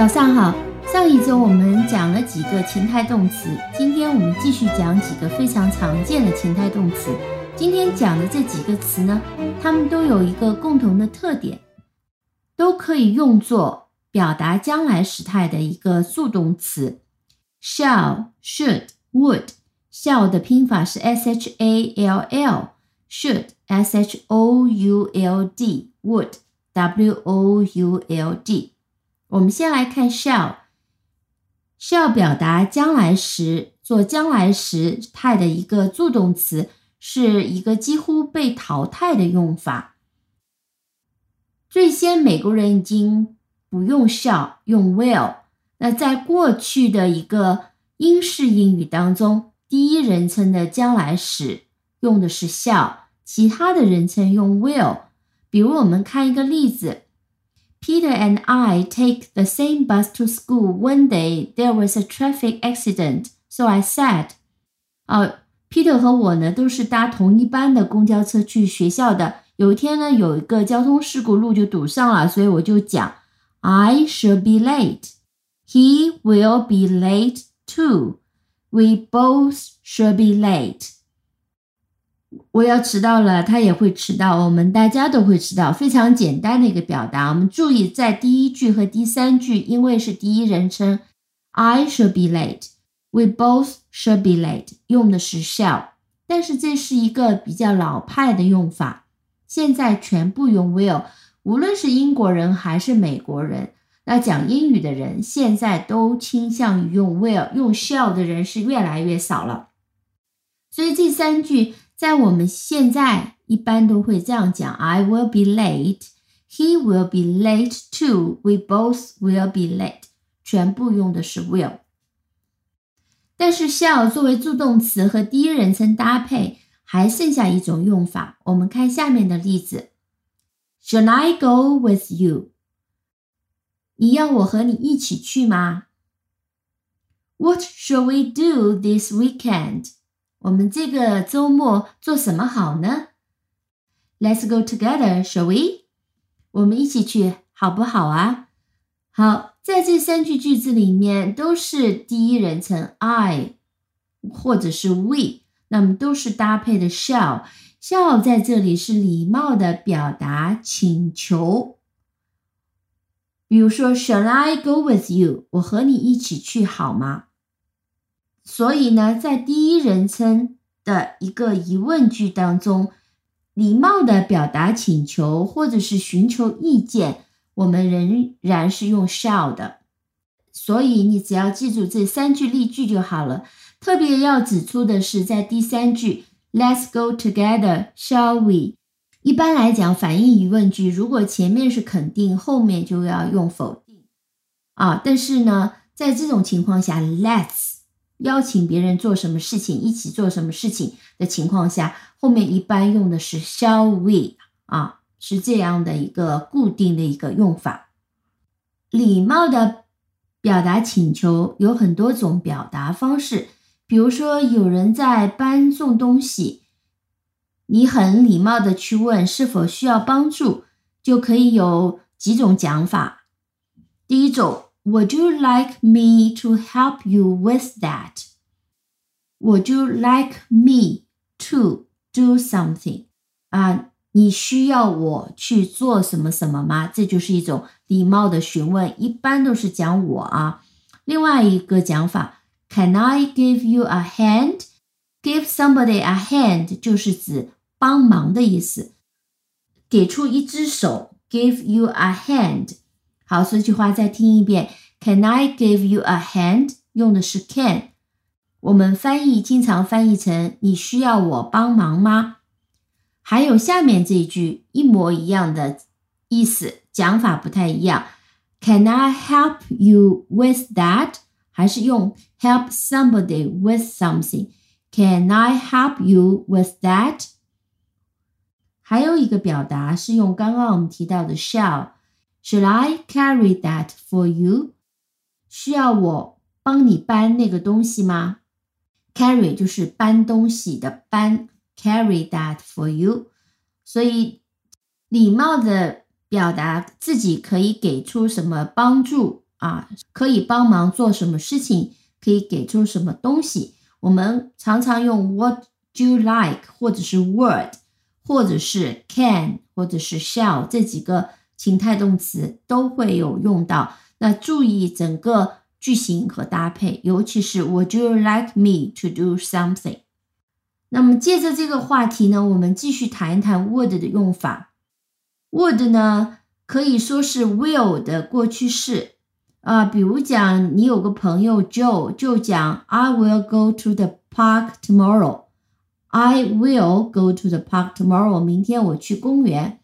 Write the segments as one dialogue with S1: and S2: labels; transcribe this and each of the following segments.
S1: 早上好，上一周我们讲了几个情态动词，今天我们继续讲几个非常常见的情态动词。今天讲的这几个词呢，它们都有一个共同的特点，都可以用作表达将来时态的一个助动词。shall、should、would。shall 的拼法是 s h a l l，should s h o u l d，would w o u l d。我们先来看 shall，shall 表达将来时做将来时态的一个助动词，是一个几乎被淘汰的用法。最先美国人已经不用 shall，用 will。那在过去的一个英式英语当中，第一人称的将来时用的是 shall，其他的人称用 will。比如我们看一个例子。Peter and I take the same bus to school. One day there was a traffic accident, so I said, 哦，Peter 和我呢都是搭同一班的公交车去学校的。有一天呢，有一个交通事故，路就堵上了，所以我就讲，I shall be late. He will be late too. We both shall be late. 我要迟到了，他也会迟到，我们大家都会迟到，非常简单的一个表达。我们注意，在第一句和第三句，因为是第一人称，I shall be late，we both shall be late，用的是 shall，但是这是一个比较老派的用法，现在全部用 will，无论是英国人还是美国人，那讲英语的人现在都倾向于用 will，用 shall 的人是越来越少了，所以这三句。在我们现在一般都会这样讲：I will be late, he will be late too, we both will be late。全部用的是 will。但是 shall 作为助动词和第一人称搭配，还剩下一种用法。我们看下面的例子：Shall I go with you？你要我和你一起去吗？What shall we do this weekend？我们这个周末做什么好呢？Let's go together, shall we？我们一起去好不好啊？好，在这三句句子里面都是第一人称 I 或者是 we，那么都是搭配的 shall。shall 在这里是礼貌的表达请求，比如说 Shall I go with you？我和你一起去好吗？所以呢，在第一人称的一个疑问句当中，礼貌的表达请求或者是寻求意见，我们仍然是用 shall 的。所以你只要记住这三句例句就好了。特别要指出的是，在第三句，Let's go together, shall we？一般来讲，反义疑问句如果前面是肯定，后面就要用否定啊。但是呢，在这种情况下，Let's。邀请别人做什么事情，一起做什么事情的情况下，后面一般用的是 shall we 啊，是这样的一个固定的一个用法。礼貌的表达请求有很多种表达方式，比如说有人在搬重东西，你很礼貌的去问是否需要帮助，就可以有几种讲法。第一种。Would you like me to help you with that? Would you like me to do something? 啊，你需要我去做什么什么吗？这就是一种礼貌的询问，一般都是讲我啊。另外一个讲法，Can I give you a hand? Give somebody a hand 就是指帮忙的意思，给出一只手，give you a hand。 好，这句话再听一遍。Can I give you a hand？用的是 can，我们翻译经常翻译成你需要我帮忙吗？还有下面这一句一模一样的意思，讲法不太一样。Can I help you with that？还是用 help somebody with something？Can I help you with that？还有一个表达是用刚刚我们提到的 shall。Should I carry that for you？需要我帮你搬那个东西吗？Carry 就是搬东西的搬，Carry that for you。所以礼貌的表达自己可以给出什么帮助啊，可以帮忙做什么事情，可以给出什么东西。我们常常用 What do you like，或者是 Would，或者是 Can，或者是 Shall 这几个情态动词都会有用到。那注意整个句型和搭配，尤其是 Would you like me to do something？那么借着这个话题呢，我们继续谈一谈 Would 的用法。Would 呢可以说是 Will 的过去式啊，比如讲你有个朋友 Joe 就讲 I will go to the park tomorrow。I will go to the park tomorrow。明天我去公园。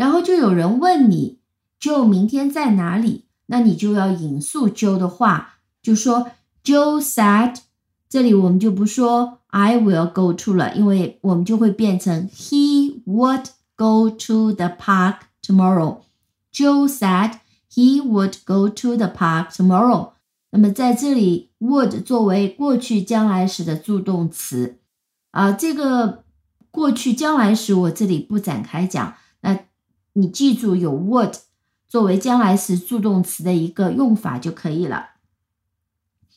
S1: 然后就有人问你 Joe 明天在哪里？那你就要引述 Joe 的话，就说 Joe said，这里我们就不说 I will go to 了，因为我们就会变成 He would go to the park tomorrow. Joe said he would go to the park tomorrow. 那么在这里，would 作为过去将来时的助动词啊，这个过去将来时我这里不展开讲。那你记住有 would。作为将来时助动词的一个用法就可以了。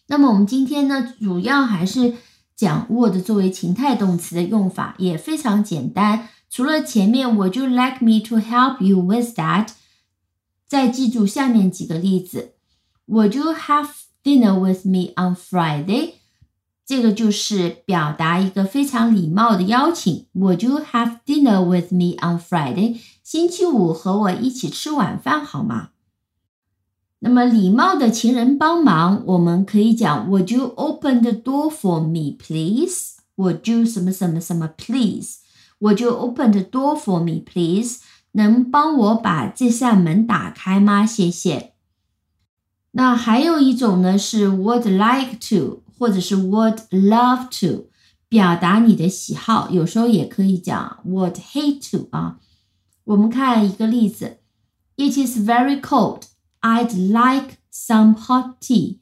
S1: 那么我们今天呢，主要还是讲 would 作为情态动词的用法，也非常简单。除了前面 Would you like me to help you with that？再记住下面几个例子：Would you have dinner with me on Friday？这个就是表达一个非常礼貌的邀请。Would you have dinner with me on Friday？星期五和我一起吃晚饭好吗？那么礼貌的情人帮忙，我们可以讲 Would you open the door for me, please? Would you 什么什么什么 please？Would you open the door for me, please？能帮我把这扇门打开吗？谢谢。那还有一种呢是 Would like to。或者是 would love to 表达你的喜好，有时候也可以讲 would hate to 啊。我们看一个例子：It is very cold. I'd like some hot tea.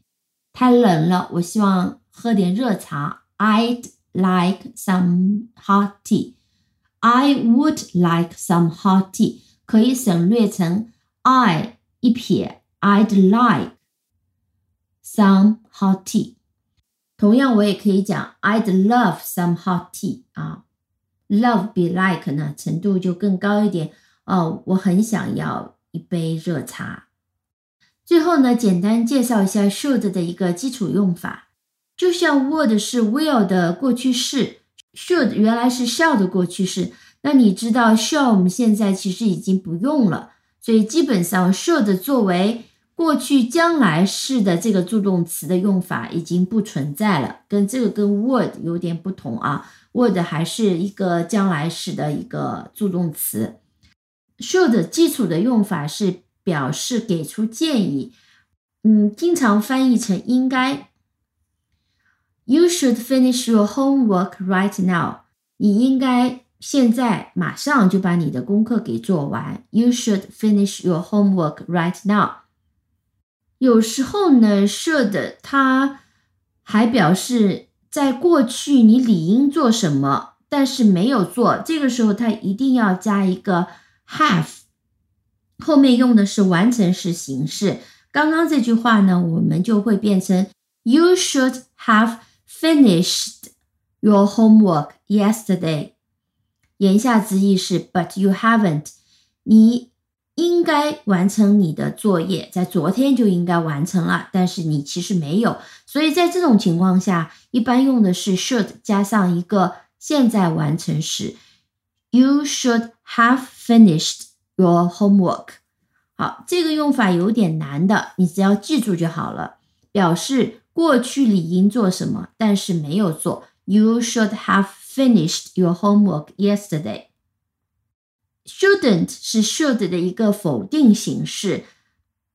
S1: 太冷了，我希望喝点热茶。I'd like some hot tea. I would like some hot tea. 可以省略成 I 一撇，I'd like some hot tea. 同样，我也可以讲 I'd love some hot tea 啊 Love be like 呢程度就更高一点哦。我很想要一杯热茶。最后呢，简单介绍一下 should 的一个基础用法。就像 would 是 will 的过去式，should 原来是 shall 的过去式。那你知道 shall 我们现在其实已经不用了，所以基本上 should 作为过去将来式的这个助动词的用法已经不存在了，跟这个跟 would 有点不同啊。would 还是一个将来式的一个助动词。should 基础的用法是表示给出建议，嗯，经常翻译成应该。You should finish your homework right now。你应该现在马上就把你的功课给做完。You should finish your homework right now。有时候呢，should 它还表示在过去你理应做什么，但是没有做，这个时候它一定要加一个 have，后面用的是完成时形式。刚刚这句话呢，我们就会变成 You should have finished your homework yesterday。言下之意是，But you haven't，你。应该完成你的作业，在昨天就应该完成了，但是你其实没有，所以在这种情况下，一般用的是 should 加上一个现在完成时。You should have finished your homework。好，这个用法有点难的，你只要记住就好了，表示过去理应做什么，但是没有做。You should have finished your homework yesterday。Shouldn't 是 should 的一个否定形式，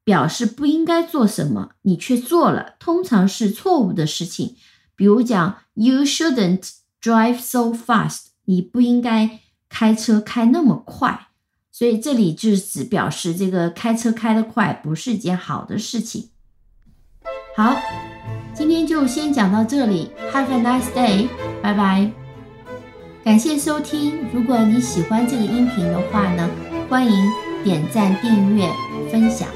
S1: 表示不应该做什么，你却做了，通常是错误的事情。比如讲，You shouldn't drive so fast，你不应该开车开那么快。所以这里就是指表示这个开车开得快不是一件好的事情。好，今天就先讲到这里，Have a nice day，拜拜。感谢收听。如果你喜欢这个音频的话呢，欢迎点赞、订阅、分享。